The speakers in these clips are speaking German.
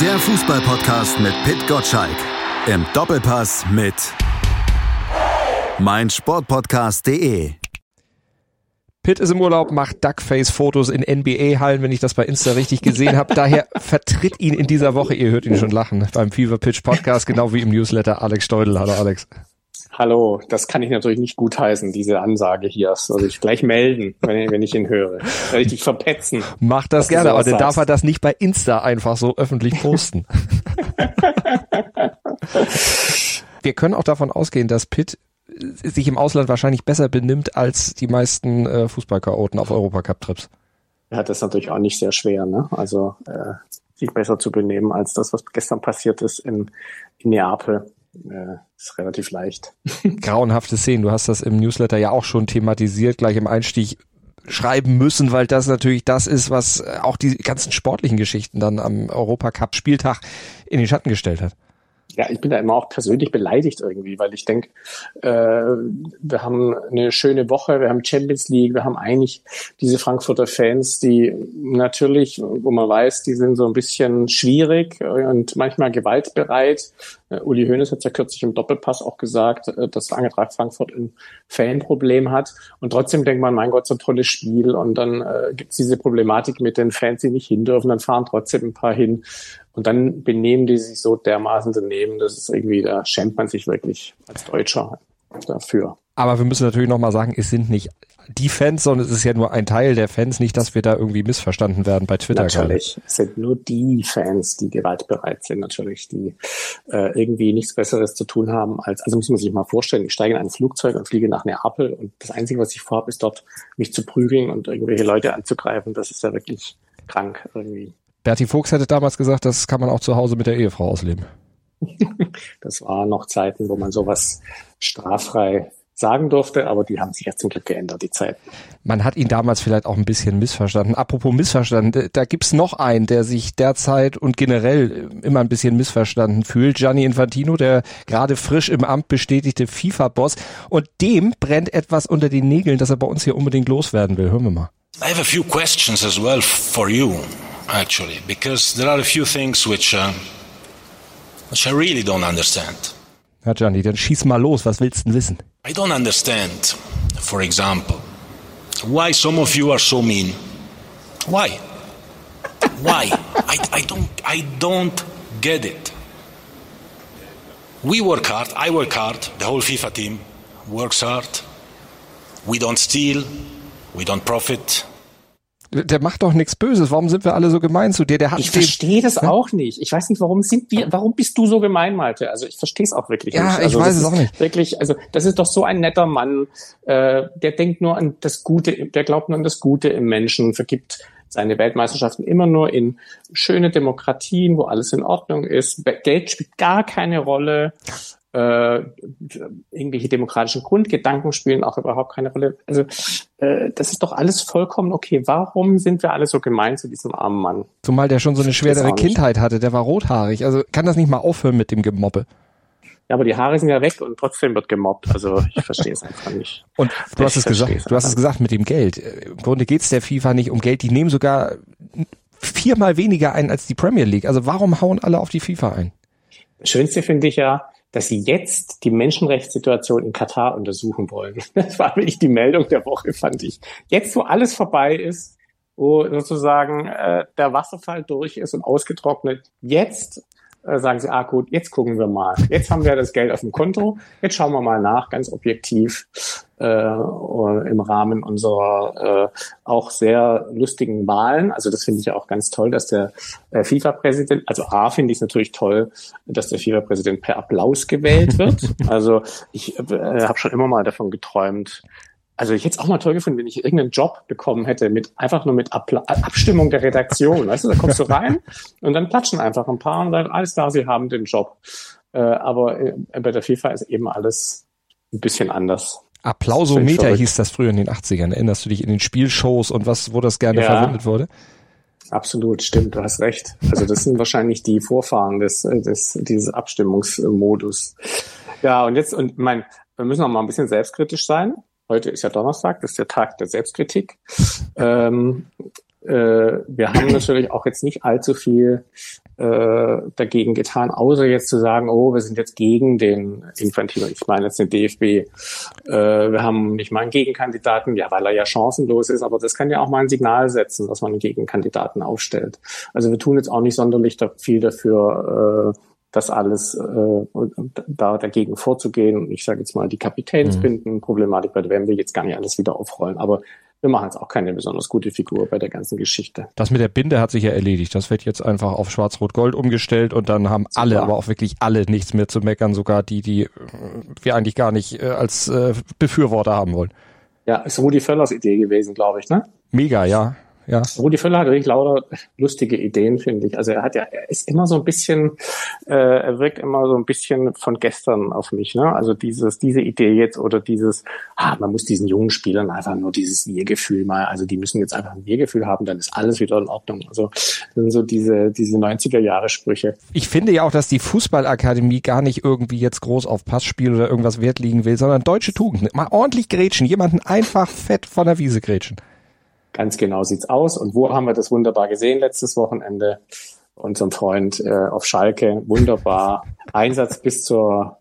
Der Fußballpodcast mit Pit Gottschalk. Im Doppelpass mit meinsportpodcast.de. Pitt ist im Urlaub, macht Duckface-Fotos in NBA-Hallen, wenn ich das bei Insta richtig gesehen habe. Daher vertritt ihn in dieser Woche, ihr hört ihn schon lachen, beim Fever Pitch Podcast, genau wie im Newsletter Alex Steudel. Hallo Alex. Hallo, das kann ich natürlich nicht gutheißen, diese Ansage hier. Das soll ich gleich melden, wenn, wenn ich ihn höre. Soll ich dich verpetzen? Mach das gerne, aber dann darf er das nicht bei Insta einfach so öffentlich posten. Wir können auch davon ausgehen, dass Pitt sich im Ausland wahrscheinlich besser benimmt als die meisten äh, Fußballchaoten auf Europacup-Trips. Ja, das ist natürlich auch nicht sehr schwer, ne? Also äh, sich besser zu benehmen als das, was gestern passiert ist in, in Neapel äh, ist relativ leicht. Grauenhafte Szenen. Du hast das im Newsletter ja auch schon thematisiert, gleich im Einstieg schreiben müssen, weil das natürlich das ist, was auch die ganzen sportlichen Geschichten dann am Europacup-Spieltag in den Schatten gestellt hat ja, ich bin da immer auch persönlich beleidigt irgendwie, weil ich denke, äh, wir haben eine schöne Woche, wir haben Champions League, wir haben eigentlich diese Frankfurter Fans, die natürlich, wo man weiß, die sind so ein bisschen schwierig und manchmal gewaltbereit. Uh, Uli Hoeneß hat ja kürzlich im Doppelpass auch gesagt, äh, dass Eintracht Frankfurt ein Fanproblem hat. Und trotzdem denkt man, mein Gott, so ein tolles Spiel. Und dann äh, gibt es diese Problematik mit den Fans, die nicht hin dürfen. Dann fahren trotzdem ein paar hin. Und dann benehmen die sich so dermaßen daneben, dass es irgendwie, da schämt man sich wirklich als Deutscher dafür. Aber wir müssen natürlich nochmal sagen, es sind nicht die Fans, sondern es ist ja nur ein Teil der Fans, nicht, dass wir da irgendwie missverstanden werden bei Twitter. Natürlich, gerade. es sind nur die Fans, die gewaltbereit sind, natürlich, die äh, irgendwie nichts Besseres zu tun haben als, also muss man sich mal vorstellen, ich steige in ein Flugzeug und fliege nach Neapel und das Einzige, was ich vorhabe, ist dort mich zu prügeln und irgendwelche Leute anzugreifen. Das ist ja wirklich krank irgendwie. Berti Fuchs hätte damals gesagt, das kann man auch zu Hause mit der Ehefrau ausleben. das waren noch Zeiten, wo man sowas straffrei sagen durfte, aber die haben sich ja zum Glück geändert, die Zeiten. Man hat ihn damals vielleicht auch ein bisschen missverstanden. Apropos missverstanden, da gibt's noch einen, der sich derzeit und generell immer ein bisschen missverstanden fühlt. Gianni Infantino, der gerade frisch im Amt bestätigte FIFA-Boss. Und dem brennt etwas unter den Nägeln, dass er bei uns hier unbedingt loswerden will. Hören wir mal. I have a few questions as well for you. Actually, because there are a few things which, uh, which I really don't understand. Ja, Gianni, dann schieß mal los. Was willst du wissen? I don't understand, for example, why some of you are so mean. Why? Why? I, I don't I don't get it. We work hard, I work hard, the whole FIFA team works hard. We don't steal, we don't profit, der macht doch nichts Böses. Warum sind wir alle so gemein zu dir? Der hat ich verstehe das ja? auch nicht. Ich weiß nicht, warum sind wir, warum bist du so gemein, Malte? Also ich verstehe es auch wirklich ja, nicht. Ja, also ich weiß es auch nicht. Wirklich, also das ist doch so ein netter Mann, äh, der denkt nur an das Gute, der glaubt nur an das Gute im Menschen, vergibt seine Weltmeisterschaften immer nur in schöne Demokratien, wo alles in Ordnung ist. Geld spielt gar keine Rolle äh, irgendwelche demokratischen Grundgedanken spielen auch überhaupt keine Rolle. Also äh, das ist doch alles vollkommen okay. Warum sind wir alle so gemein zu diesem armen Mann? Zumal der schon so eine schwere Kindheit hatte, der war rothaarig. Also kann das nicht mal aufhören mit dem Gemobbe? Ja, aber die Haare sind ja weg und trotzdem wird gemobbt. Also ich verstehe es einfach nicht. Und du hast es gesagt, du hast es gesagt mit dem Geld. Im Grunde geht es der FIFA nicht um Geld. Die nehmen sogar viermal weniger ein als die Premier League. Also warum hauen alle auf die FIFA ein? Das Schönste finde ich ja, dass sie jetzt die Menschenrechtssituation in Katar untersuchen wollen. Das war wirklich die Meldung der Woche, fand ich. Jetzt, wo alles vorbei ist, wo sozusagen äh, der Wasserfall durch ist und ausgetrocknet, jetzt äh, sagen sie, ah gut, jetzt gucken wir mal. Jetzt haben wir das Geld auf dem Konto, jetzt schauen wir mal nach, ganz objektiv äh, im Rahmen unserer äh, auch sehr lustigen Wahlen. Also das finde ich ja auch ganz toll, dass der äh, FIFA-Präsident, also A finde ich es natürlich toll, dass der FIFA-Präsident per Applaus gewählt wird. also ich äh, habe schon immer mal davon geträumt, also ich hätte es auch mal toll gefunden, wenn ich irgendeinen Job bekommen hätte mit einfach nur mit Appla Abstimmung der Redaktion. Weißt du, da kommst du rein und dann klatschen einfach ein paar und sagen, alles klar, sie haben den Job. Äh, aber äh, bei der FIFA ist eben alles ein bisschen anders. Applausometer hieß das früher in den 80ern. Erinnerst du dich in den Spielshows und was, wo das gerne ja, verwendet wurde? Absolut, stimmt, du hast recht. Also das sind wahrscheinlich die Vorfahren des, des, dieses Abstimmungsmodus. Ja, und jetzt, und mein, wir müssen auch mal ein bisschen selbstkritisch sein. Heute ist ja Donnerstag, das ist der Tag der Selbstkritik. Ähm, äh, wir haben natürlich auch jetzt nicht allzu viel äh, dagegen getan, außer jetzt zu sagen, oh, wir sind jetzt gegen den Infantino. Ich meine jetzt den DFB. Äh, wir haben nicht mal einen Gegenkandidaten, ja, weil er ja chancenlos ist, aber das kann ja auch mal ein Signal setzen, dass man einen Gegenkandidaten aufstellt. Also wir tun jetzt auch nicht sonderlich viel dafür, äh, das alles äh, da dagegen vorzugehen. Und ich sage jetzt mal, die Kapitänsbinden-Problematik bei der WM will jetzt gar nicht alles wieder aufrollen. Aber wir machen jetzt auch keine besonders gute Figur bei der ganzen Geschichte. Das mit der Binde hat sich ja erledigt. Das wird jetzt einfach auf Schwarz-Rot-Gold umgestellt und dann haben Super. alle, aber auch wirklich alle nichts mehr zu meckern, sogar die, die äh, wir eigentlich gar nicht äh, als äh, Befürworter haben wollen. Ja, ist Rudi Völlers Idee gewesen, glaube ich, ne? Mega, ja. Ja. Rudi Völler hat wirklich lauter lustige Ideen, finde ich. Also er hat ja, er ist immer so ein bisschen, äh, er wirkt immer so ein bisschen von gestern auf mich. Ne? Also dieses, diese Idee jetzt oder dieses, ah, man muss diesen jungen Spielern einfach nur dieses Wir-Gefühl mal, also die müssen jetzt einfach ein Wir-Gefühl haben, dann ist alles wieder in Ordnung. Also sind so diese, diese 90er Jahre Sprüche. Ich finde ja auch, dass die Fußballakademie gar nicht irgendwie jetzt groß auf Passspiel oder irgendwas Wert liegen will, sondern deutsche Tugenden. Mal ordentlich grätschen, jemanden einfach fett von der Wiese grätschen. Ganz genau sieht's aus. Und wo haben wir das wunderbar gesehen letztes Wochenende? Unserem Freund äh, auf Schalke. Wunderbar. Einsatz bis zur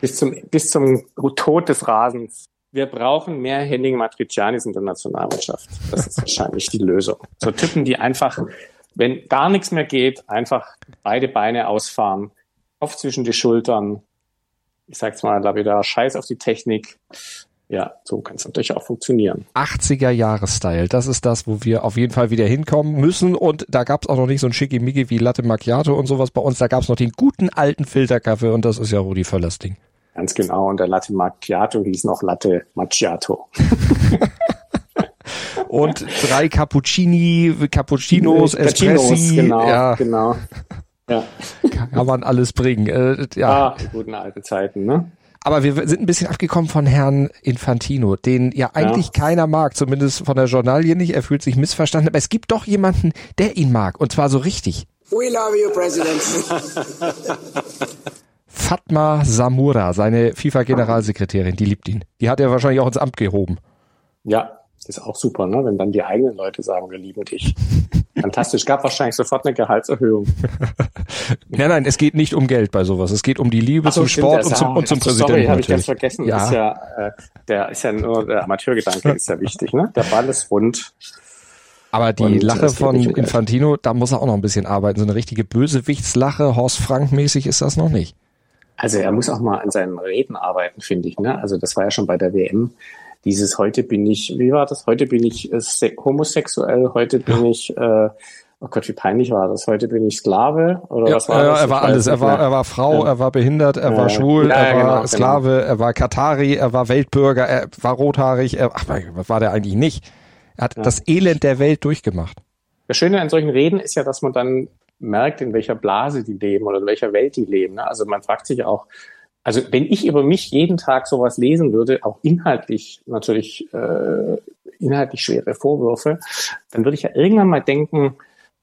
bis zum bis zum Tod des Rasens. Wir brauchen mehr Henning Matricianis in der Nationalmannschaft. Das ist wahrscheinlich die Lösung. So Typen, die einfach, wenn gar nichts mehr geht, einfach beide Beine ausfahren, Kopf zwischen die Schultern. Ich sag's mal da wieder Scheiß auf die Technik ja, so kann es natürlich auch funktionieren. 80er Jahres-Style, das ist das, wo wir auf jeden Fall wieder hinkommen müssen. Und da gab es auch noch nicht so ein Schickimicki wie Latte Macchiato und sowas bei uns. Da gab es noch den guten alten Filterkaffee und das ist ja Rudi Völlers Ding. Ganz genau. Und der Latte Macchiato hieß noch Latte Macchiato. und drei Cappuccini, Cappuccinos, Espressi. Genau, ja. genau. Ja. Kann man alles bringen. Äh, ja. Ah, die guten alten Zeiten, ne? Aber wir sind ein bisschen abgekommen von Herrn Infantino, den ja eigentlich ja. keiner mag, zumindest von der Journalie nicht. Er fühlt sich missverstanden. Aber es gibt doch jemanden, der ihn mag. Und zwar so richtig. We love you, President. Fatma Samura, seine FIFA-Generalsekretärin, die liebt ihn. Die hat er wahrscheinlich auch ins Amt gehoben. Ja, ist auch super, ne? wenn dann die eigenen Leute sagen, wir lieben dich. Fantastisch. Gab wahrscheinlich sofort eine Gehaltserhöhung. nein, nein, es geht nicht um Geld bei sowas. Es geht um die Liebe so, zum stimmt, Sport und zum, und zum Präsidenten. Sorry, habe ich ganz vergessen. Ja. Ist ja, äh, der ist ja nur der Amateurgedanke ist ja wichtig. Ne? Der Ball ist rund. Aber die und Lache von um Infantino, da muss er auch noch ein bisschen arbeiten. So eine richtige Bösewichtslache, Horst Frank mäßig ist das noch nicht. Also er muss auch mal an seinen Reden arbeiten, finde ich. Ne? Also das war ja schon bei der WM dieses heute bin ich, wie war das? Heute bin ich äh, homosexuell, heute bin ja. ich, äh, oh Gott, wie peinlich war das? Heute bin ich Sklave oder ja, was war ja, das? Er war alles. Er war, er war Frau, ja. er war behindert, er war schwul, er war genau, Sklave, genau. er war Katari, er war Weltbürger, er war rothaarig. Er, ach, was war der eigentlich nicht? Er hat das Elend der Welt durchgemacht. Das Schöne an solchen Reden ist ja, dass man dann merkt, in welcher Blase die leben oder in welcher Welt die leben. Ne? Also man fragt sich auch, also wenn ich über mich jeden Tag sowas lesen würde, auch inhaltlich natürlich äh, inhaltlich schwere Vorwürfe, dann würde ich ja irgendwann mal denken,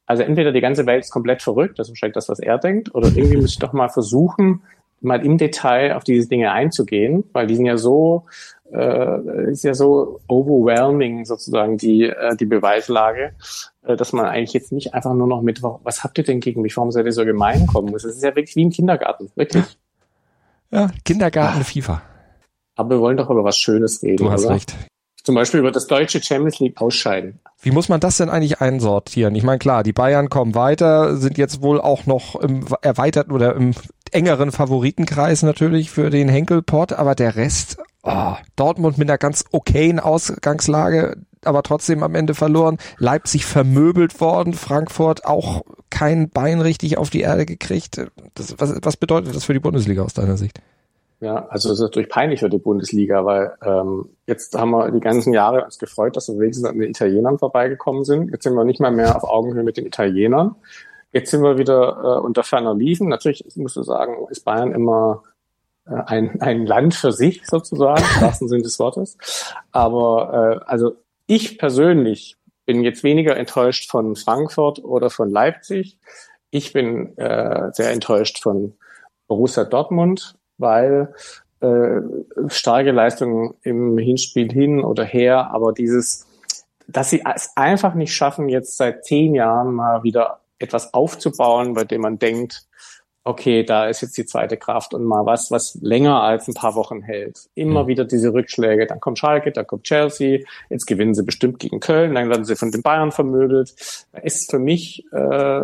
also entweder die ganze Welt ist komplett verrückt, das ist wahrscheinlich das, was er denkt, oder irgendwie muss ich doch mal versuchen, mal im Detail auf diese Dinge einzugehen, weil die sind ja so, äh, ist ja so overwhelming sozusagen die, äh, die Beweislage, äh, dass man eigentlich jetzt nicht einfach nur noch mit, was habt ihr denn gegen mich, warum seid ihr so gemein kommen muss. Es ist ja wirklich wie im Kindergarten, wirklich. Ja, Kindergarten Ach. FIFA. Aber wir wollen doch über was Schönes reden. Du hast oder? recht. Zum Beispiel über das deutsche Champions League ausscheiden. Wie muss man das denn eigentlich einsortieren? Ich meine, klar, die Bayern kommen weiter, sind jetzt wohl auch noch im erweiterten oder im engeren Favoritenkreis natürlich für den Henkelpot, aber der Rest, oh, Dortmund mit einer ganz okayen Ausgangslage, aber trotzdem am Ende verloren. Leipzig vermöbelt worden, Frankfurt auch kein Bein richtig auf die Erde gekriegt. Das, was, was bedeutet das für die Bundesliga aus deiner Sicht? Ja, also es ist natürlich peinlich für die Bundesliga, weil ähm, jetzt haben wir die ganzen Jahre uns gefreut, dass wir wenigstens an den Italienern vorbeigekommen sind. Jetzt sind wir nicht mal mehr auf Augenhöhe mit den Italienern. Jetzt sind wir wieder äh, unter ferner Liefen. Natürlich musst du sagen, ist Bayern immer äh, ein, ein Land für sich sozusagen, im wahrsten Sinne des Wortes. Aber äh, also ich persönlich bin jetzt weniger enttäuscht von Frankfurt oder von Leipzig. Ich bin äh, sehr enttäuscht von Borussia Dortmund, weil äh, starke Leistungen im Hinspiel hin oder her, aber dieses, dass sie es einfach nicht schaffen, jetzt seit zehn Jahren mal wieder etwas aufzubauen, bei dem man denkt, okay, da ist jetzt die zweite Kraft und mal was, was länger als ein paar Wochen hält. Immer mhm. wieder diese Rückschläge. Dann kommt Schalke, dann kommt Chelsea. Jetzt gewinnen sie bestimmt gegen Köln, dann werden sie von den Bayern vermöbelt. Da ist für mich, äh,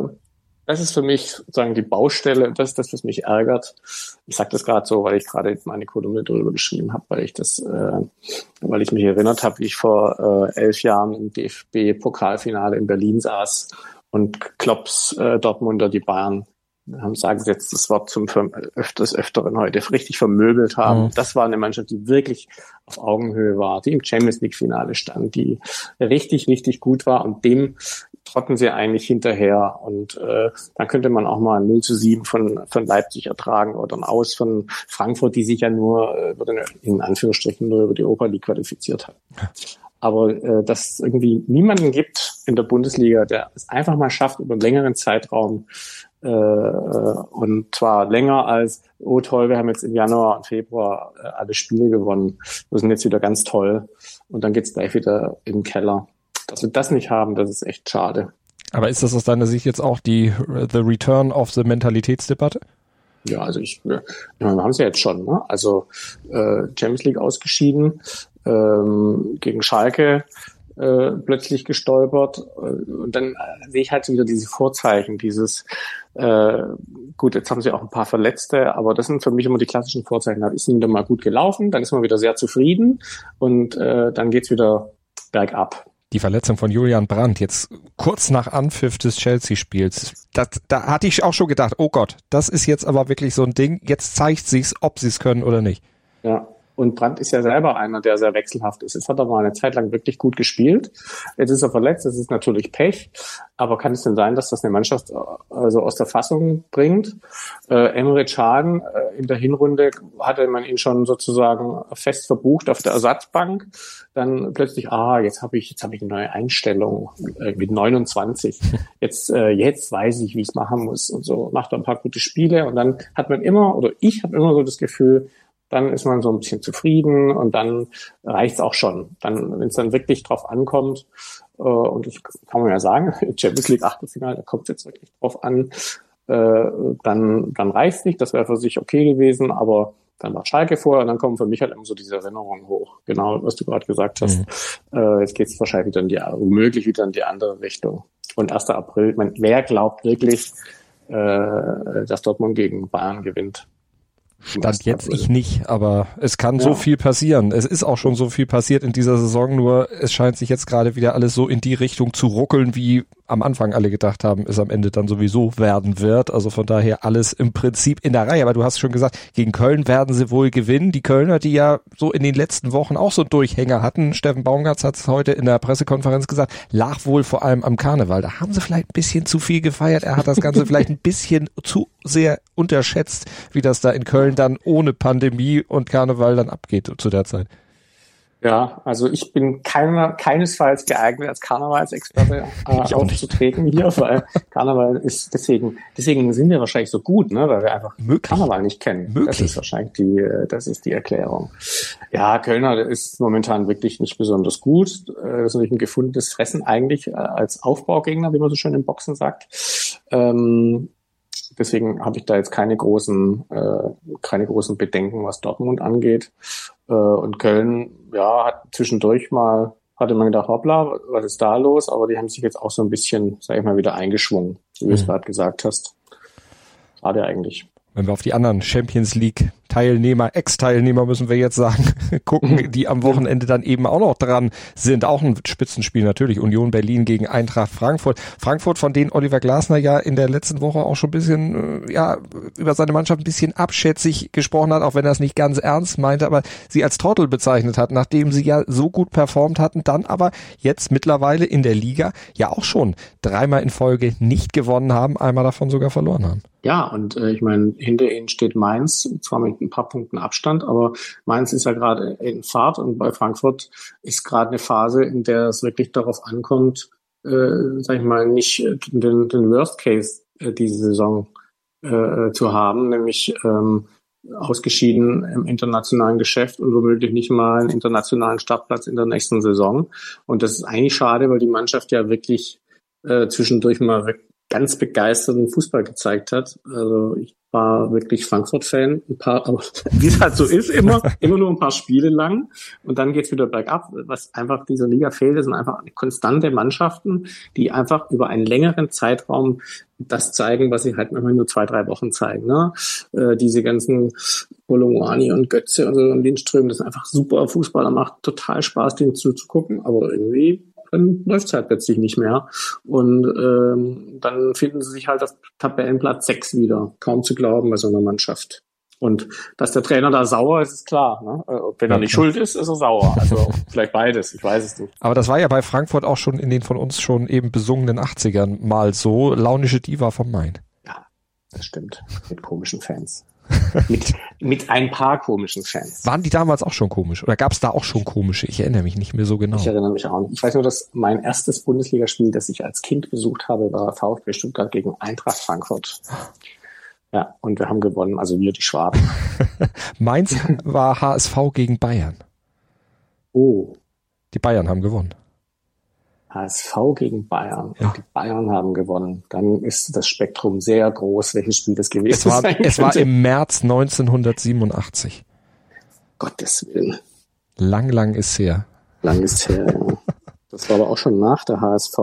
das ist für mich sozusagen die Baustelle. Das ist das, was mich ärgert. Ich sage das gerade so, weil ich gerade meine Kolumne darüber geschrieben habe, weil ich das, äh, weil ich mich erinnert habe, wie ich vor äh, elf Jahren im DFB-Pokalfinale in Berlin saß und Klopps äh, Dortmunder die Bayern sagen Sie jetzt das Wort zum öfters öfteren heute richtig vermöbelt haben. Mhm. Das war eine Mannschaft, die wirklich auf Augenhöhe war, die im Champions League Finale stand, die richtig richtig gut war und dem trotten sie eigentlich hinterher und äh, dann könnte man auch mal ein 0 zu 7 von, von Leipzig ertragen oder ein Aus von Frankfurt, die sich ja nur äh, in Anführungsstrichen nur über die Oper League qualifiziert hat. Aber äh, dass es irgendwie niemanden gibt in der Bundesliga, der es einfach mal schafft, über einen längeren Zeitraum äh, und zwar länger als, oh toll, wir haben jetzt im Januar und Februar äh, alle Spiele gewonnen. Wir sind jetzt wieder ganz toll. Und dann geht's gleich wieder im Keller. Dass wir das nicht haben, das ist echt schade. Aber ist das aus deiner Sicht jetzt auch die The Return of the Mentalitätsdebatte? Ja, also ich, ja, wir haben es ja jetzt schon, ne? Also äh, Champions League ausgeschieden, ähm, gegen Schalke äh, plötzlich gestolpert. Und dann sehe ich halt wieder diese Vorzeichen, dieses, äh, gut, jetzt haben sie auch ein paar Verletzte, aber das sind für mich immer die klassischen Vorzeichen. Da ist wieder mal gut gelaufen, dann ist man wieder sehr zufrieden und äh, dann geht's wieder bergab. Die Verletzung von Julian Brandt, jetzt kurz nach Anpfiff des Chelsea-Spiels, da hatte ich auch schon gedacht, oh Gott, das ist jetzt aber wirklich so ein Ding, jetzt zeigt sich's, ob sie es können oder nicht. Ja, und Brandt ist ja selber einer, der sehr wechselhaft ist. Jetzt hat er mal eine Zeit lang wirklich gut gespielt. Jetzt ist er verletzt, das ist natürlich Pech. Aber kann es denn sein, dass das eine Mannschaft äh, also aus der Fassung bringt? Äh, Emre Can äh, in der Hinrunde hatte man ihn schon sozusagen fest verbucht auf der Ersatzbank. Dann plötzlich, ah, jetzt habe ich, jetzt habe ich eine neue Einstellung äh, mit 29. Jetzt, äh, jetzt weiß ich, wie ich es machen muss und so. Macht er ein paar gute Spiele und dann hat man immer oder ich habe immer so das Gefühl, dann ist man so ein bisschen zufrieden und dann reicht's auch schon. Dann, wenn es dann wirklich drauf ankommt, äh, und ich kann man ja sagen, Champions League Achtelfinale, da kommt es jetzt wirklich drauf an, äh, dann, dann reicht's nicht. Das wäre für sich okay gewesen, aber dann war Schalke vorher und dann kommen für mich halt immer so diese Erinnerungen hoch. Genau, was du gerade gesagt hast. Mhm. Äh, jetzt geht's wahrscheinlich wieder in die, womöglich wieder in die andere Richtung. Und 1. April, man, wer glaubt wirklich, äh, dass Dortmund gegen Bayern gewinnt? Stand jetzt ich nicht, aber es kann ja. so viel passieren. Es ist auch schon so viel passiert in dieser Saison, nur es scheint sich jetzt gerade wieder alles so in die Richtung zu ruckeln, wie am Anfang alle gedacht haben, es am Ende dann sowieso werden wird. Also von daher alles im Prinzip in der Reihe. Aber du hast schon gesagt, gegen Köln werden sie wohl gewinnen. Die Kölner, die ja so in den letzten Wochen auch so Durchhänger hatten, Steffen Baumgartz hat es heute in der Pressekonferenz gesagt, lag wohl vor allem am Karneval. Da haben sie vielleicht ein bisschen zu viel gefeiert. Er hat das Ganze vielleicht ein bisschen zu sehr unterschätzt, wie das da in Köln dann ohne Pandemie und Karneval dann abgeht zu der Zeit. Ja, also ich bin keiner, keinesfalls geeignet als Karnevalsexperte äh, aufzutreten hier, weil Karneval ist deswegen, deswegen sind wir wahrscheinlich so gut, ne, weil wir einfach Möglich. Karneval nicht kennen. Möglich. Das ist wahrscheinlich die, äh, das ist die Erklärung. Ja, Kölner ist momentan wirklich nicht besonders gut. Äh, das ist natürlich ein gefundenes Fressen eigentlich äh, als Aufbaugegner, wie man so schön im Boxen sagt. Ähm, deswegen habe ich da jetzt keine großen, äh, keine großen Bedenken, was Dortmund angeht. Äh, und Köln, ja, hat zwischendurch mal, hatte man gedacht, hoppla, was ist da los? Aber die haben sich jetzt auch so ein bisschen, sag ich mal, wieder eingeschwungen, wie du es mhm. gerade gesagt hast. Schade eigentlich. Wenn wir auf die anderen Champions League Teilnehmer, Ex-Teilnehmer müssen wir jetzt sagen, gucken, die am Wochenende dann eben auch noch dran sind. Auch ein Spitzenspiel natürlich. Union Berlin gegen Eintracht Frankfurt. Frankfurt, von denen Oliver Glasner ja in der letzten Woche auch schon ein bisschen, äh, ja, über seine Mannschaft ein bisschen abschätzig gesprochen hat, auch wenn er es nicht ganz ernst meinte, aber sie als Trottel bezeichnet hat, nachdem sie ja so gut performt hatten, dann aber jetzt mittlerweile in der Liga ja auch schon dreimal in Folge nicht gewonnen haben, einmal davon sogar verloren haben. Ja, und äh, ich meine, hinter ihnen steht Mainz, zwar mit ein paar Punkten Abstand, aber Mainz ist ja gerade in Fahrt und bei Frankfurt ist gerade eine Phase, in der es wirklich darauf ankommt, äh, sag ich mal, nicht den, den Worst Case äh, diese Saison äh, zu haben, nämlich ähm, ausgeschieden im internationalen Geschäft und womöglich nicht mal einen internationalen Startplatz in der nächsten Saison. Und das ist eigentlich schade, weil die Mannschaft ja wirklich äh, zwischendurch mal ganz begeisterten Fußball gezeigt hat. Also ich war wirklich Frankfurt-Fan, ein paar, aber wie es halt so ist, immer, immer nur ein paar Spiele lang und dann geht's wieder bergab. Was einfach dieser Liga fehlt, sind einfach konstante Mannschaften, die einfach über einen längeren Zeitraum das zeigen, was sie halt immer nur zwei, drei Wochen zeigen. Ne? Äh, diese ganzen Bologna und Götze und so und Lindström, das sind einfach super Fußballer, macht total Spaß, denen zuzugucken, aber irgendwie dann läuft es halt plötzlich nicht mehr. Und ähm, dann finden sie sich halt auf Tabellenplatz 6 wieder. Kaum zu glauben bei so einer Mannschaft. Und dass der Trainer da sauer ist, ist klar. Ne? Äh, wenn er nicht schuld ist, ist er sauer. Also vielleicht beides, ich weiß es nicht. Aber das war ja bei Frankfurt auch schon in den von uns schon eben besungenen 80ern mal so. Launische Diva vom Main. Ja, das stimmt. Mit komischen Fans mit, mit ein paar komischen Fans. Waren die damals auch schon komisch? Oder gab es da auch schon komische? Ich erinnere mich nicht mehr so genau. Ich erinnere mich auch nicht. Ich weiß nur, dass mein erstes Bundesligaspiel, das ich als Kind besucht habe, war VfB Stuttgart gegen Eintracht Frankfurt. Ja, und wir haben gewonnen, also wir die Schwaben. Meins war HSV gegen Bayern. Oh. Die Bayern haben gewonnen. HSV gegen Bayern. Ja. Die Bayern haben gewonnen. Dann ist das Spektrum sehr groß, welches Spiel das gewesen es war, Es war im März 1987. Gottes Willen. Lang, lang ist her. Lang ist her, ja. Das war aber auch schon nach der HSV.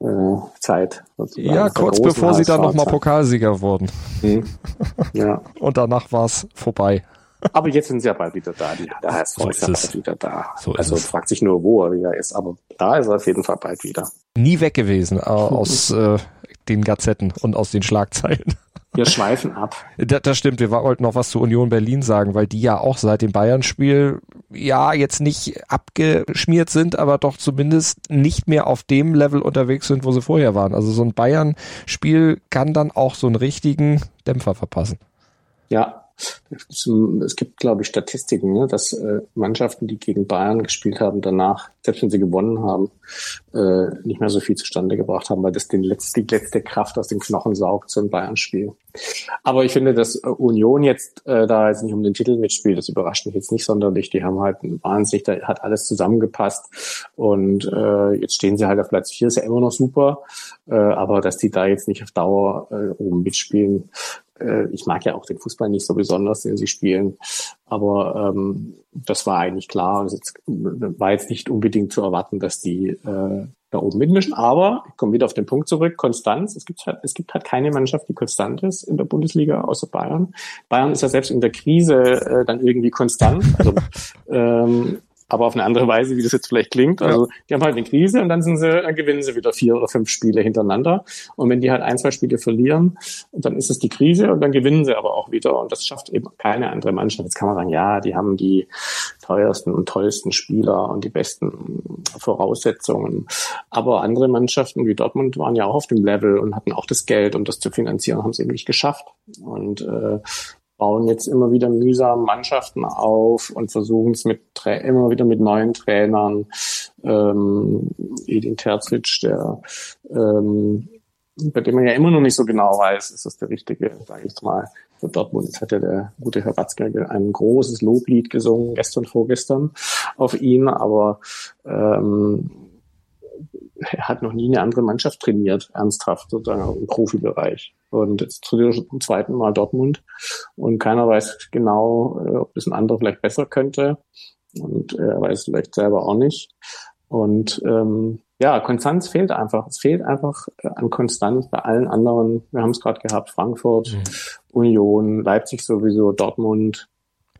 Äh, Zeit. Ja, kurz bevor sie dann nochmal Pokalsieger wurden. Hm. Ja. Und danach war es vorbei. Aber jetzt sind sie ja bald wieder da. Die, der HSV so ist, ja bald wieder da. So also fragt sich nur, wo er wieder ist. Aber da ist er auf jeden Fall bald wieder. Nie weg gewesen äh, aus äh, den Gazetten und aus den Schlagzeilen. Wir schweifen ab. Das, das stimmt, wir wollten noch was zu Union Berlin sagen, weil die ja auch seit dem Bayern-Spiel ja jetzt nicht abgeschmiert sind, aber doch zumindest nicht mehr auf dem Level unterwegs sind, wo sie vorher waren. Also so ein Bayern-Spiel kann dann auch so einen richtigen Dämpfer verpassen. Ja, es gibt, glaube ich, Statistiken, ne, dass äh, Mannschaften, die gegen Bayern gespielt haben, danach, selbst wenn sie gewonnen haben, äh, nicht mehr so viel zustande gebracht haben, weil das den Letz-, die letzte Kraft aus den Knochen saugt, so ein Bayern-Spiel. Aber ich finde, dass Union jetzt äh, da jetzt nicht um den Titel mitspielt, das überrascht mich jetzt nicht sonderlich. Die haben halt wahnsinnig, da hat alles zusammengepasst und äh, jetzt stehen sie halt auf Platz vier, ist ja immer noch super. Äh, aber dass die da jetzt nicht auf Dauer äh, oben mitspielen, äh, ich mag ja auch den Fußball nicht so besonders, den sie spielen, aber ähm, das war eigentlich klar. Es war jetzt nicht unbedingt zu erwarten, dass die äh, da oben mitmischen. Aber ich komme wieder auf den Punkt zurück: Konstanz. Es gibt halt, es gibt halt keine Mannschaft, die konstant ist in der Bundesliga, außer Bayern. Bayern ist ja selbst in der Krise äh, dann irgendwie konstant. Also ähm, aber auf eine andere Weise, wie das jetzt vielleicht klingt. Also die haben halt eine Krise und dann sind sie, dann gewinnen sie wieder vier oder fünf Spiele hintereinander. Und wenn die halt ein, zwei Spiele verlieren, dann ist es die Krise und dann gewinnen sie aber auch wieder. Und das schafft eben keine andere Mannschaft. Jetzt kann man sagen, ja, die haben die teuersten und tollsten Spieler und die besten Voraussetzungen. Aber andere Mannschaften wie Dortmund waren ja auch auf dem Level und hatten auch das Geld, um das zu finanzieren, haben es eben nicht geschafft. Und äh, bauen jetzt immer wieder mühsam Mannschaften auf und versuchen es mit immer wieder mit neuen Trainern. Ähm, Edin Terzic, der ähm, bei dem man ja immer noch nicht so genau weiß, ist das der richtige, sage ich mal, für Dortmund. Jetzt hat ja der gute Herr Watzke ein großes Loblied gesungen, gestern, vorgestern, auf ihn, aber ähm, er hat noch nie eine andere Mannschaft trainiert, ernsthaft, sozusagen im Profibereich. Und jetzt trainiert er zum zweiten Mal Dortmund und keiner weiß genau, äh, ob das ein anderer vielleicht besser könnte. Und er weiß vielleicht selber auch nicht. Und ähm, ja, Konstanz fehlt einfach. Es fehlt einfach äh, an Konstanz bei allen anderen. Wir haben es gerade gehabt, Frankfurt, mhm. Union, Leipzig sowieso, Dortmund,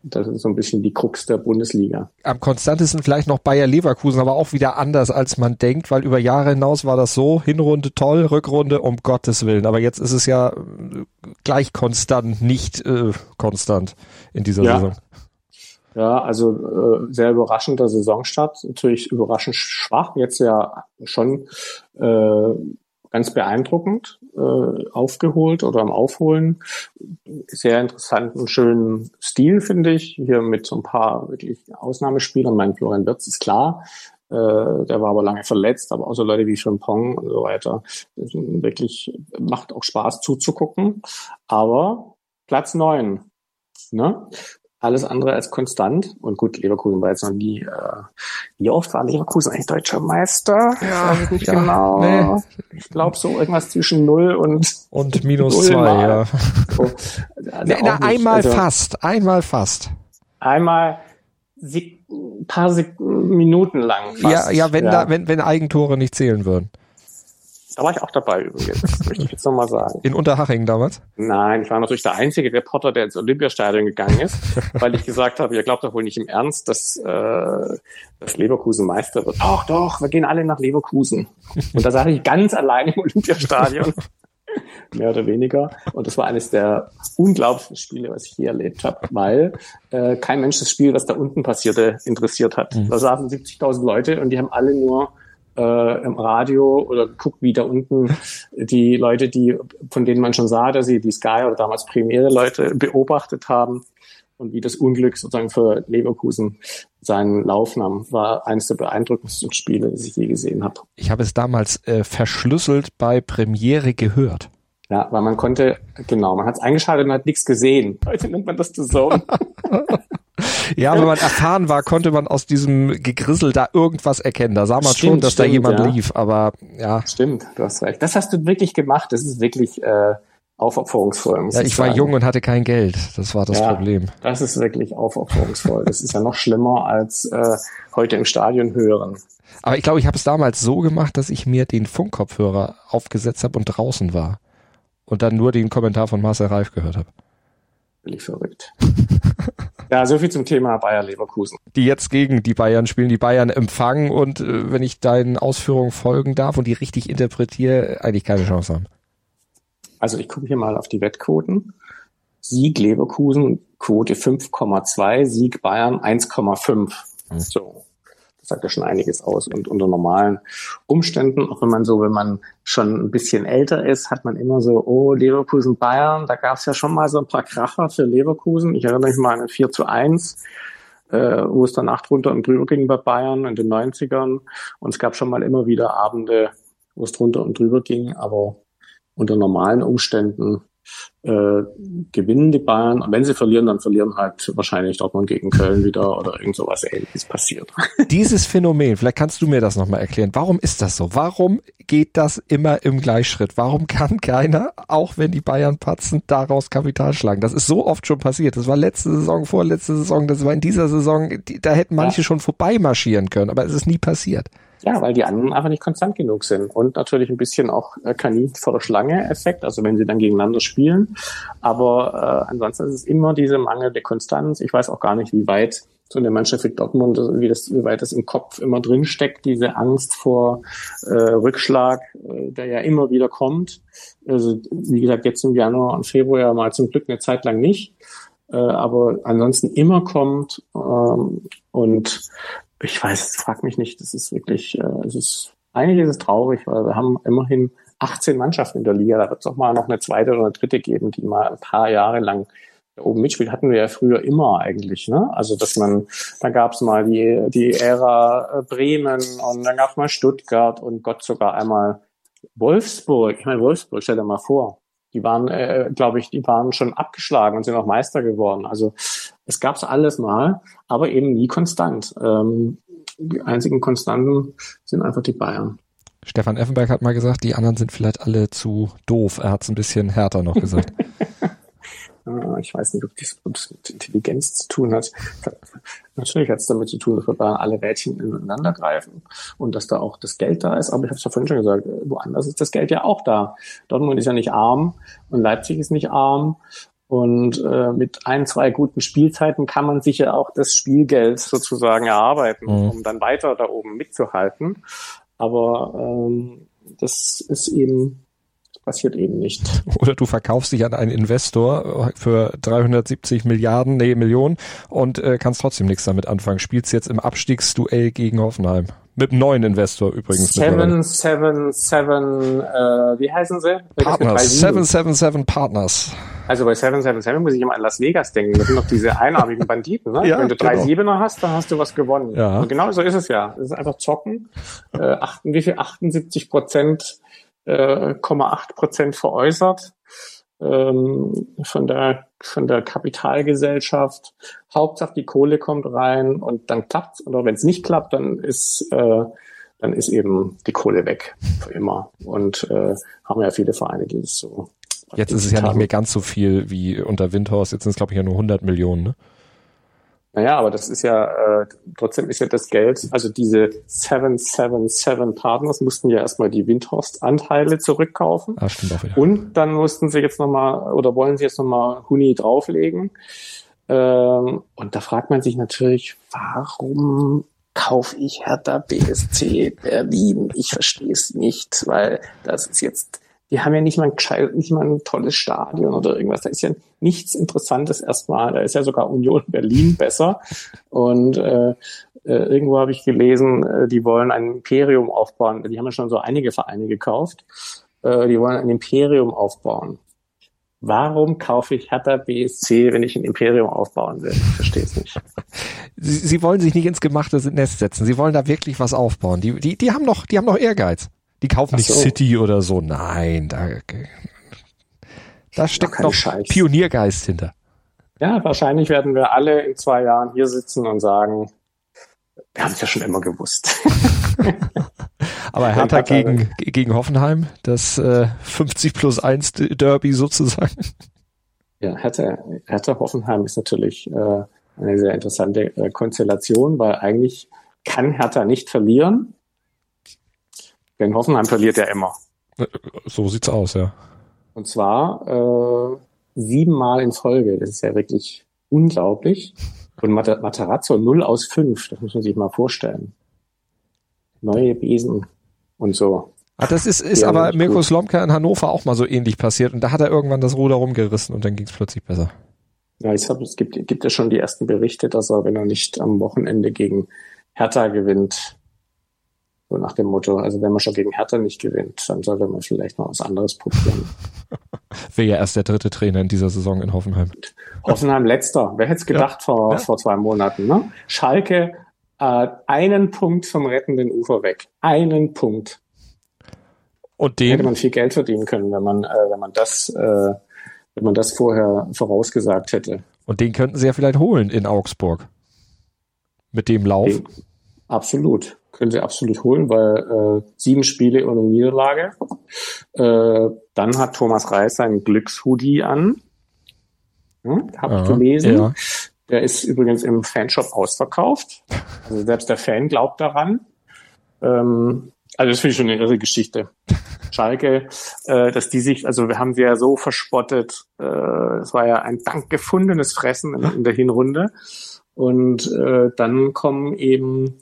das ist so ein bisschen die Krux der Bundesliga. Am konstantesten vielleicht noch Bayer Leverkusen, aber auch wieder anders, als man denkt, weil über Jahre hinaus war das so, Hinrunde toll, Rückrunde um Gottes Willen. Aber jetzt ist es ja äh, gleich konstant, nicht äh, konstant in dieser ja. Saison. Ja, also äh, sehr überraschender Saisonstart, natürlich überraschend schwach, jetzt ja schon äh, ganz beeindruckend äh, aufgeholt oder am Aufholen. Sehr interessanten, schönen Stil, finde ich. Hier mit so ein paar wirklich Ausnahmespielern. Mein Florian Wirtz ist klar. Äh, der war aber lange verletzt, aber auch so Leute wie Frimpong und so weiter. Wirklich macht auch Spaß zuzugucken. Aber Platz neun. Ne? Alles andere als konstant. Und gut, Leverkusen war jetzt noch nie, äh, wie oft war Leverkusen eigentlich deutscher Meister? Ja, ich weiß nicht ja, genau. nee. Ich glaube so irgendwas zwischen null und Und minus zwei, Mal. ja. so. Also Nee, na, einmal Also fast, einmal fast. Einmal ein paar Sek Minuten lang fast. Ja, ja, wenn da, wenn, wenn Eigentore nicht zählen würden. Da war ich auch dabei übrigens, möchte ich jetzt nochmal sagen. In Unterhaching damals? Nein, ich war natürlich der einzige Reporter, der ins Olympiastadion gegangen ist, weil ich gesagt habe, ihr glaubt doch wohl nicht im Ernst, dass, äh, dass Leverkusen Meister wird. Doch, doch, wir gehen alle nach Leverkusen. Und da sage ich ganz allein im Olympiastadion. Mehr oder weniger. Und das war eines der unglaublichsten Spiele, was ich je erlebt habe, weil äh, kein Mensch das Spiel, was da unten passierte, interessiert hat. Da saßen 70.000 Leute und die haben alle nur äh, im Radio oder geguckt, wie da unten die Leute, die von denen man schon sah, dass sie die Sky oder damals Premiere Leute beobachtet haben und wie das Unglück sozusagen für Leverkusen seinen Lauf nahm, war eines der beeindruckendsten Spiele, das ich je gesehen habe. Ich habe es damals äh, verschlüsselt bei Premiere gehört. Ja, weil man konnte, genau, man hat es eingeschaltet und hat nichts gesehen. Heute nennt man das The Zone. Ja, wenn man erfahren war, konnte man aus diesem Gegrissel da irgendwas erkennen. Da sah man Stimmt, schon, dass da stimmt, jemand ja. lief, aber ja. Stimmt, du hast recht. Das hast du wirklich gemacht. Das ist wirklich äh, aufopferungsvoll. Muss ja ich war sagen. jung und hatte kein Geld. Das war das Ja. Problem. Das ist wirklich aufopferungsvoll. Das ist ja noch schlimmer als äh, heute im Stadion hören. Aber ich glaube, ich habe es damals so gemacht, dass ich mir den Funkkopfhörer aufgesetzt habe und draußen war. Und dann nur den Kommentar von Marcel Reif gehört habe. Völlig verrückt. Ja, so viel zum Thema Bayer Leverkusen. Die jetzt gegen die Bayern spielen, die Bayern empfangen und äh, wenn ich deinen Ausführungen folgen darf und die richtig interpretiere, eigentlich keine Chance haben. Also ich gucke hier mal auf die Wettquoten. Sieg Leverkusen, Quote 5,2, Sieg Bayern 1,5. So. Sagt ja schon einiges aus. Und unter normalen Umständen, auch wenn man so, wenn man schon ein bisschen älter ist, hat man immer so, oh, Leverkusen, Bayern, da gab es ja schon mal so ein paar Kracher für Leverkusen. Ich erinnere mich mal an ein 4 zu 1, äh, wo es danach drunter und drüber ging bei Bayern in den 90ern. Und es gab schon mal immer wieder Abende, wo es drunter und drüber ging, aber unter normalen Umständen äh, gewinnen die Bayern. Und wenn sie verlieren, dann verlieren halt wahrscheinlich Dortmund gegen Köln wieder oder irgend sowas ähnliches passiert. Dieses Phänomen, vielleicht kannst du mir das nochmal erklären. Warum ist das so? Warum geht das immer im Gleichschritt? Warum kann keiner, auch wenn die Bayern patzen, daraus Kapital schlagen? Das ist so oft schon passiert. Das war letzte Saison, vorletzte Saison, das war in dieser Saison, da hätten manche Ja. schon vorbeimarschieren können, aber es ist nie passiert. Ja, weil die anderen einfach nicht konstant genug sind. Und natürlich ein bisschen auch äh, Kaninchen vor der Schlange-Effekt, also wenn sie dann gegeneinander spielen. Aber äh, ansonsten ist es immer diese mangelnde Konstanz. Ich weiß auch gar nicht, wie weit so eine Mannschaft wie Dortmund, wie, das, wie weit das im Kopf immer drin steckt, diese Angst vor äh, Rückschlag, äh, der ja immer wieder kommt. Also wie gesagt, jetzt im Januar und Februar mal zum Glück eine Zeit lang nicht. Äh, aber ansonsten immer kommt ähm, und ich weiß, frag mich nicht, das ist wirklich, äh, es ist, eigentlich ist es traurig, weil wir haben immerhin 18 Mannschaften in der Liga, da wird es auch mal noch eine zweite oder eine dritte geben, die mal ein paar Jahre lang da oben mitspielt, hatten wir ja früher immer eigentlich, ne? Also dass man, da gab es mal die, die Ära äh, Bremen und dann gab es mal Stuttgart und Gott sogar einmal Wolfsburg. Ich meine, Wolfsburg, stell dir mal vor. Die waren, äh, glaube ich, die waren schon abgeschlagen und sind auch Meister geworden. Also es gab's alles mal, aber eben nie konstant. Ähm, die einzigen Konstanten sind einfach die Bayern. Stefan Effenberg hat mal gesagt, die anderen sind vielleicht alle zu doof. Er hat es ein bisschen härter noch gesagt. Äh, Ich weiß nicht, ob das mit Intelligenz zu tun hat. Natürlich hat es damit zu tun, dass wir Bayern alle Rädchen ineinander greifen und dass da auch das Geld da ist. Aber ich habe es ja vorhin schon gesagt, woanders ist das Geld ja auch da. Dortmund ist ja nicht arm und Leipzig ist nicht arm. Und äh, mit ein, zwei guten Spielzeiten kann man sich ja auch das Spielgeld sozusagen erarbeiten, Mhm. um dann weiter da oben mitzuhalten. Aber ähm, das ist eben, passiert eben nicht. Oder du verkaufst dich an einen Investor für 370 Milliarden, nee, Millionen und äh, kannst trotzdem nichts damit anfangen. Spielst jetzt im Abstiegsduell gegen Hoffenheim. Mit einem neuen Investor übrigens. Seven, seven, seven, äh, wie heißen sie? Partners. 777 Partners. Also bei 777 muss ich immer an Las Vegas denken. Das sind doch diese einarmigen Banditen. Ne? Ja, Wenn du drei genau. Siebener hast, dann hast du was gewonnen. Ja. Und genau so ist es ja. Es ist einfach zocken. Äh, achten, wie viel? 78 Prozent, äh, 0,8 Prozent veräußert. ähm, von der von der Kapitalgesellschaft. Hauptsache die Kohle kommt rein und dann klappt's. Oder wenn es nicht klappt, dann ist äh, dann ist eben die Kohle weg für immer. Und äh, haben ja viele Vereine, die das so. Jetzt ist es ja nicht mehr ganz so viel wie unter Windhorst. Jetzt sind es glaube ich ja nur 100 Millionen. Ne? Naja, aber das ist ja, äh, trotzdem ist ja das Geld, also diese 777 Partners mussten ja erstmal die Windhorst-Anteile zurückkaufen. Ah, stimmt auch wieder. Und dann mussten sie jetzt nochmal, oder wollen sie jetzt nochmal Huni drauflegen. Ähm, und da fragt man sich natürlich, warum kaufe ich Hertha BSC Berlin? Ich verstehe es nicht, weil das ist jetzt die haben ja nicht mal ein, nicht mal ein tolles Stadion oder irgendwas. Da ist ja nichts Interessantes erstmal. Da ist ja sogar Union Berlin besser. Und äh, äh, irgendwo habe ich gelesen, äh, die wollen ein Imperium aufbauen. Die haben ja schon so einige Vereine gekauft. Äh, die wollen ein Imperium aufbauen. Warum kaufe ich Hertha BSC, wenn ich ein Imperium aufbauen will? Ich verstehe es nicht. Sie, Sie wollen sich nicht ins gemachte Nest setzen. Sie wollen da wirklich was aufbauen. Die, die, die haben noch, die haben noch Ehrgeiz. Die kaufen nicht so. City oder so. Nein, da, da steckt noch Scheiß. Pioniergeist hinter. Ja, wahrscheinlich werden wir alle in zwei Jahren hier sitzen und sagen, wir haben es ja schon immer gewusst. Aber Hertha gegen, gegen Hoffenheim, das äh, 50 plus 1 Derby sozusagen. Ja, Hertha, Hertha Hoffenheim ist natürlich äh, eine sehr interessante äh, Konstellation, weil eigentlich kann Hertha nicht verlieren. Denn Hoffenheim verliert ja immer. So sieht's aus, ja. Und zwar äh, siebenmal in Folge. Das ist ja wirklich unglaublich. Und Materazzo 0 aus 5, das muss man sich mal vorstellen. Neue Besen und so. Ah, das ist, ist aber Mirko Slomka in Hannover auch mal so ähnlich passiert. Und da hat er irgendwann das Ruder rumgerissen und dann ging es plötzlich besser. Ja, ich hab, es gibt, gibt ja schon die ersten Berichte, dass er, wenn er nicht am Wochenende gegen Hertha gewinnt, so nach dem Motto, also wenn man schon gegen Hertha nicht gewinnt, dann sollte man vielleicht mal was anderes probieren. Wäre ja erst der dritte Trainer in dieser Saison in Hoffenheim. Hoffenheim letzter. Wer hätte es gedacht ja, vor, ja. vor zwei Monaten, ne? Schalke äh, einen Punkt vom rettenden Ufer weg. Einen Punkt. Und den hätte man viel Geld verdienen können, wenn man, äh, wenn man das, äh, wenn man das vorher vorausgesagt hätte. Und den könnten sie ja vielleicht holen in Augsburg. Mit dem Lauf. Den, absolut können sie absolut holen, weil äh, sieben Spiele ohne Niederlage. Äh, dann hat Thomas Reis seinen Glückshoodie an. Hm, hab ich gelesen. Ja. Der ist übrigens im Fanshop ausverkauft. Also selbst der Fan glaubt daran. Ähm, also das finde ich schon eine irre Geschichte. Schalke, äh, dass die sich, also wir haben sie ja so verspottet. Äh, es war ja ein dank gefundenes Fressen in, in der Hinrunde. Und äh, dann kommen eben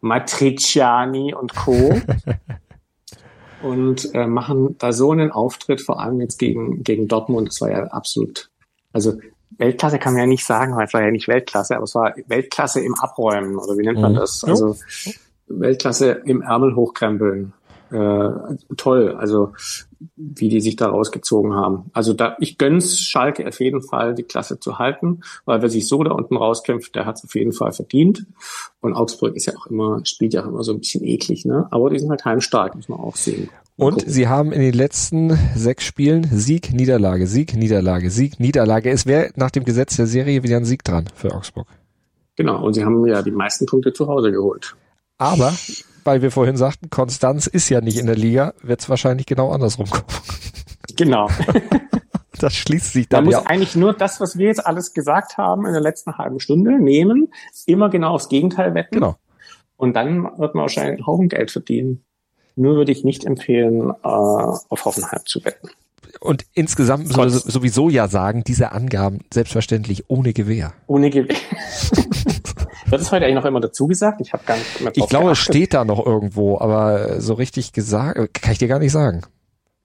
Matriciani und Co. und äh, machen da so einen Auftritt, vor allem jetzt gegen, gegen Dortmund. Das war ja absolut, also Weltklasse kann man ja nicht sagen, weil es war ja nicht Weltklasse, aber es war Weltklasse im Abräumen, oder wie nennt man mhm. das? Also Weltklasse im Ärmel hochkrempeln äh, toll, also wie die sich da rausgezogen haben. Also da, ich gönn's Schalke auf jeden Fall, die Klasse zu halten, weil wer sich so da unten rauskämpft, der hat's auf jeden Fall verdient. Und Augsburg ist ja auch immer, spielt ja auch immer so ein bisschen eklig, ne? Aber die sind halt heimstark, muss man auch sehen. Und gucken. sie haben in den letzten sechs Spielen Sieg, Niederlage, Sieg, Niederlage, Sieg, Niederlage. Es wäre nach dem Gesetz der Serie wieder ein Sieg dran für Augsburg. Genau, und sie haben ja die meisten Punkte zu Hause geholt. Aber weil wir vorhin sagten, Konstanz ist ja nicht in der Liga, wird es wahrscheinlich genau andersrum kommen. Genau. das schließt sich dann. Man muss ja. eigentlich nur das, was wir jetzt alles gesagt haben in der letzten halben Stunde, nehmen, immer genau aufs Gegenteil wetten. Genau. Und dann wird man wahrscheinlich einen Haufen Geld verdienen. Nur würde ich nicht empfehlen, äh, auf Hoffenheim zu wetten. Und insgesamt sowieso ja sagen, diese Angaben selbstverständlich ohne Gewehr. Ohne Gewehr. Wird es heute eigentlich noch immer dazu gesagt? Ich habe gar nicht mehr Ich glaube, es steht da noch irgendwo, aber so richtig gesagt, kann ich dir gar nicht sagen.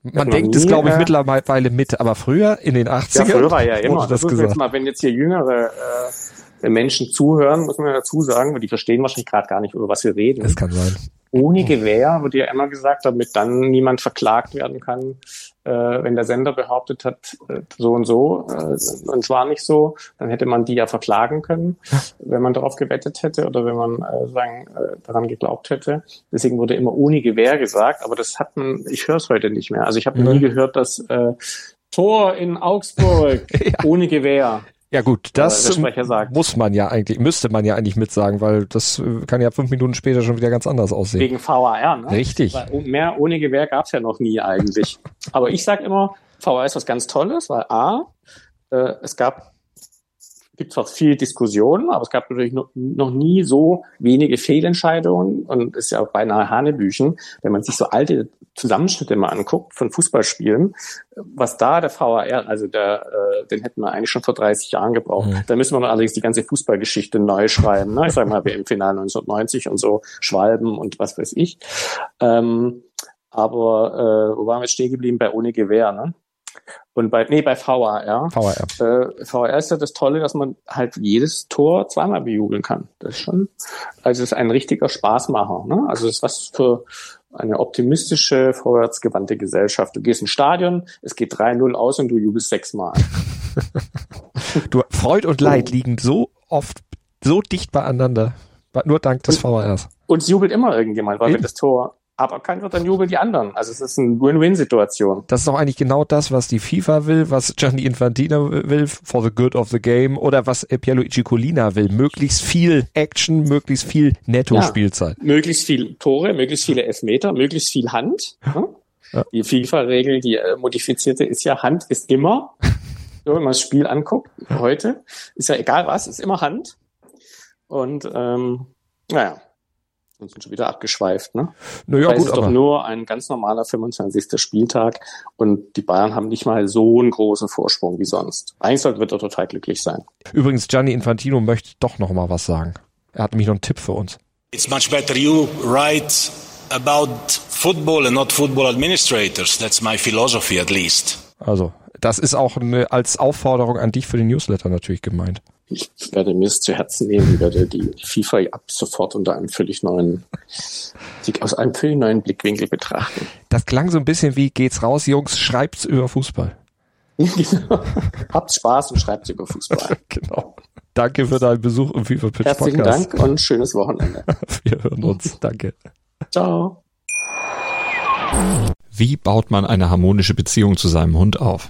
Man denkt es, glaube ich, mittlerweile mit, aber früher in den 80ern. Ja, früher war ja immer. Das gesagt. Jetzt mal, wenn jetzt hier jüngere äh, Menschen zuhören, muss man dazu sagen, weil die verstehen wahrscheinlich gerade gar nicht, über was wir reden. Das kann sein. Ohne Gewehr wird ja immer gesagt, damit dann niemand verklagt werden kann, wenn der Sender behauptet hat, äh, so und so, äh, und zwar nicht so, dann hätte man die ja verklagen können, wenn man darauf gewettet hätte oder wenn man äh, sagen, äh, daran geglaubt hätte. Deswegen wurde immer ohne Gewehr gesagt, aber das hat man, ich höre es heute nicht mehr. Also ich habe mhm. nie gehört, dass äh, Tor in Augsburg Ja. ohne Gewehr. Ja gut, das muss man ja eigentlich, müsste man ja eigentlich mitsagen, weil das äh, kann ja fünf Minuten später schon wieder ganz anders aussehen. Wegen VAR, ne? Richtig. Weil mehr ohne Gewehr gab's ja noch nie eigentlich. Aber ich sag immer, VAR ist was ganz Tolles, weil A, äh, es gab, gibt zwar viel Diskussionen, aber es gab natürlich noch, noch nie so wenige Fehlentscheidungen und ist ja auch beinahe Hanebüchen, wenn man sich so alte Zusammenschnitte mal anguckt von Fußballspielen, was da der VAR, also der, äh, den hätten wir eigentlich schon vor 30 Jahren gebraucht. Mhm. Da müssen wir allerdings die ganze Fußballgeschichte neu schreiben. Ne? Ich sag mal, WM-Finale 1990 und so, Schwalben und was weiß ich. Ähm, aber äh, wo waren wir jetzt stehen geblieben? Bei ohne Gewehr, ne? Und bei, nee, bei VAR. VAR. Äh, VAR ist ja das Tolle, dass man halt jedes Tor zweimal bejubeln kann. Das ist schon, also es ist ein richtiger Spaßmacher. Ne? Also es ist was für eine optimistische, vorwärtsgewandte Gesellschaft. Du gehst ins Stadion, es geht 3-0 aus und du jubelst sechsmal. Du, Freud und Leid liegen so oft so dicht beieinander. Nur dank des VARs. Und es jubelt immer irgendjemand, weil Eben. wenn das Tor aberkannt wird, dann jubeln die anderen. Also es ist eine Win-Win-Situation. Das ist doch eigentlich genau das, was die FIFA will, was Gianni Infantino will, for the good of the game, oder was Pierluigi Colina will. Möglichst viel Action, möglichst viel Netto-Spielzeit. Möglichst viel Tore, möglichst viele Elfmeter, möglichst viel Hand. Ne? Ja. Die FIFA-Regel, die äh, modifizierte, ist ja Hand ist immer. Wenn man das Spiel anguckt, heute, ist ja egal was, ist immer Hand. Und ähm, naja, wir sind schon wieder abgeschweift. Ne? Naja, Weil es gut, ist doch aber nur ein ganz normaler 25. Spieltag und die Bayern haben nicht mal so einen großen Vorsprung wie sonst. Eigentlich sollte wird er total glücklich sein. übrigens, Gianni Infantino möchte doch noch mal was sagen. Er hat nämlich noch einen Tipp für uns. It's much better you write about football and not football administrators. That's my philosophy at least. Also, das ist auch eine, als Aufforderung an dich für den Newsletter natürlich gemeint. Ich werde mir es zu Herzen nehmen, werde die FIFA ab sofort unter einem völlig neuen, aus einem völlig neuen Blickwinkel betrachten. Das klang so ein bisschen wie, geht's raus, Jungs, schreibt's über Fußball. Genau. Habt Spaß und schreibt über Fußball. Genau. Danke für deinen Besuch im FIFA Pitch Herzlichen Podcast. Dank und schönes Wochenende. Wir hören uns. Danke. Ciao. Wie baut man eine harmonische Beziehung zu seinem Hund auf?